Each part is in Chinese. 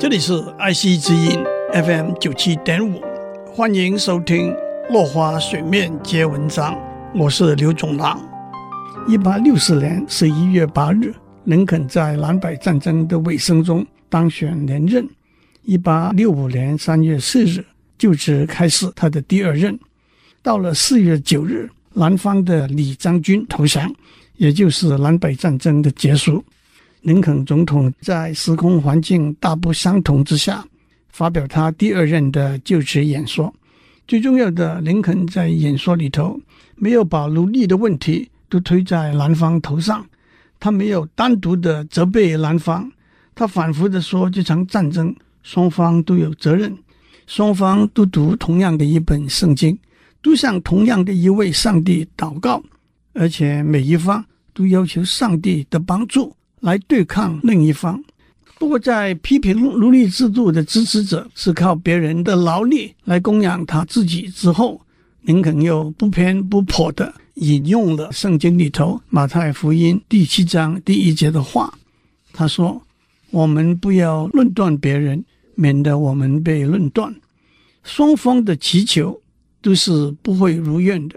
这里是爱惜之音 FM 九七点五，欢迎收听《落花水面皆文章》，我是刘总郎。一八六四年十一月八日，林肯在南北战争的尾声中当选连任。一八六五年三月四日，就职开始他的第二任。到了四月九日，南方的李将军投降，也就是南北战争的结束。林肯总统在时空环境大不相同之下，发表他第二任的就职演说。最重要的，林肯在演说里头没有把奴隶的问题都推在南方头上，他没有单独的责备南方，他反复的说，这场战争双方都有责任，双方都读同样的一本圣经，都向同样的一位上帝祷告，而且每一方都要求上帝的帮助。来对抗另一方。不过，在批评奴隶制度的支持者是靠别人的劳力来供养他自己之后，林肯又不偏不颇地引用了圣经里头马太福音第七章第一节的话。他说：“我们不要论断别人，免得我们被论断。双方的祈求都是不会如愿的，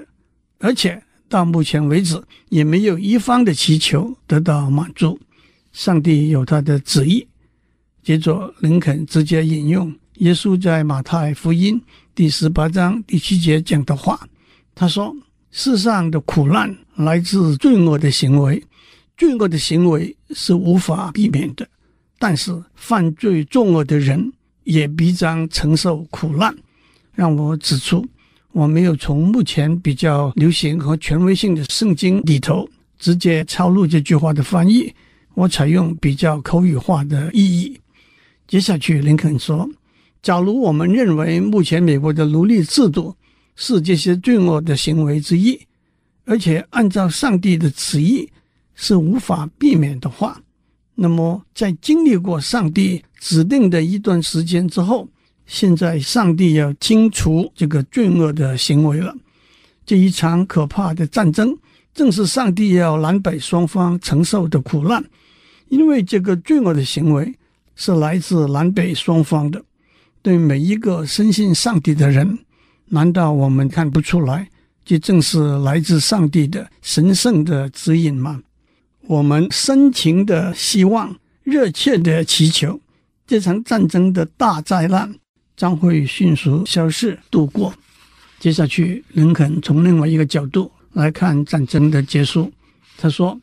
而且到目前为止也没有一方的祈求得到满足。”上帝有他的旨意。接着，林肯直接引用耶稣在马太福音第十八章第七节讲的话。他说：“世上的苦难来自罪恶的行为，罪恶的行为是无法避免的。但是，犯罪作恶的人也必将承受苦难。”让我指出，我没有从目前比较流行和权威性的圣经里头直接抄录这句话的翻译。我采用比较口语化的意义。接下去，林肯说：“假如我们认为目前美国的奴隶制度是这些罪恶的行为之一，而且按照上帝的旨意是无法避免的话，那么在经历过上帝指定的一段时间之后，现在上帝要清除这个罪恶的行为了。这一场可怕的战争，正是上帝要南北双方承受的苦难。”因为这个罪恶的行为是来自南北双方的，对每一个深信上帝的人，难道我们看不出来，这正是来自上帝的神圣的指引吗？我们深情的希望，热切的祈求，这场战争的大灾难将会迅速消失度过。接下去，林肯从另外一个角度来看战争的结束，他说。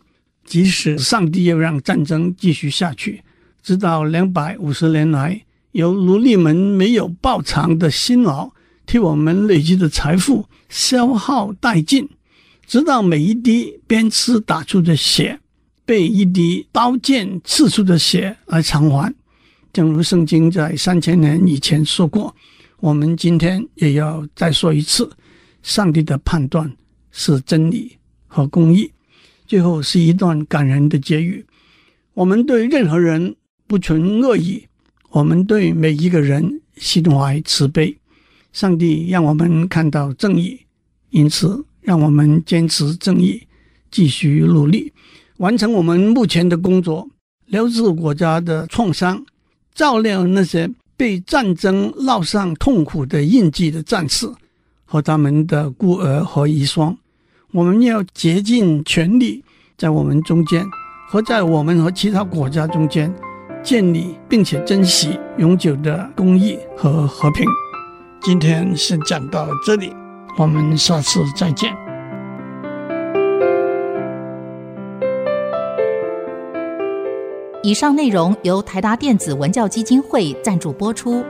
即使上帝要让战争继续下去，直到两百五十年来由奴隶们没有报偿的辛劳替我们累积的财富消耗殆尽，直到每一滴鞭笞打出的血被一滴刀剑刺出的血来偿还。正如圣经在三千年以前说过，我们今天也要再说一次：上帝的判断是真理和公义。最后是一段感人的结语。我们对任何人不存恶意，我们对每一个人心怀慈悲。上帝让我们看到正义，因此让我们坚持正义，继续努力，完成我们目前的工作，疗治国家的创伤，照料那些被战争烙上痛苦的印记的战士和他们的孤儿和遗孀。我们要竭尽全力，在我们中间和在我们和其他国家中间建立并且珍惜永久的公益和和平。今天先讲到这里，我们下次再见。以上内容由台达电子文教基金会赞助播出。